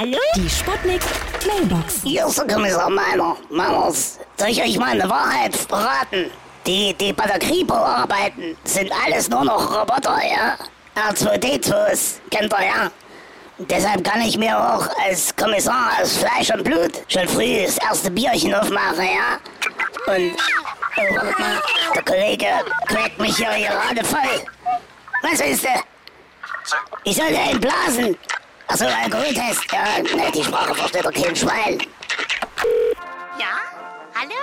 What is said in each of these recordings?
Hallo? Die Sputnik Mailbox. Hier ist der Kommissar Meiner. Meiners, soll ich euch mal eine Wahrheit verraten? Die, die bei der Kripo arbeiten, sind alles nur noch Roboter, ja? R2D2s, kennt ihr, ja? Deshalb kann ich mir auch als Kommissar aus Fleisch und Blut schon früh das erste Bierchen aufmachen, ja? Und, oh, warte mal, der Kollege quäkt mich hier gerade voll. Was ist der? Ich soll dir einen blasen. Achso, Alkoholtest. Ja, ne, die Sprache versteht doch kein Schwein. Ja? Hallo?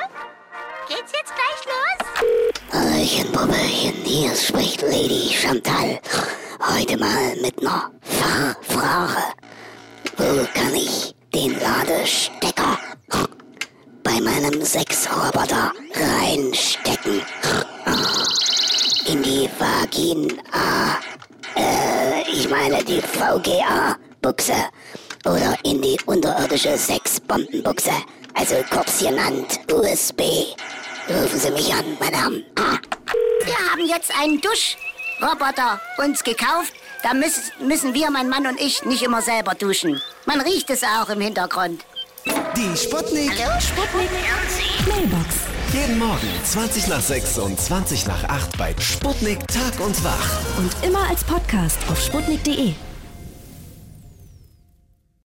Geht's jetzt gleich los? Hallöchen, Puppelchen, hier spricht Lady Chantal. Heute mal mit einer Fahrfrage. Wo kann ich den Ladestecker bei meinem Sexroboter reinstecken? In die Vagina. Äh, ich meine die VGA-Buchse. Oder in die unterirdische Sexbombenbuchse. Also kurz genannt USB. Rufen Sie mich an, meine Damen. Ah. Wir haben jetzt einen Duschroboter uns gekauft. Da müssen, müssen wir, mein Mann und ich, nicht immer selber duschen. Man riecht es auch im Hintergrund. Die Sputnik. Hallo? Sputnik. Mailbox. Jeden Morgen 20 nach 6 und 20 nach 8 bei Sputnik Tag und Wach. Und immer als Podcast auf sputnik.de.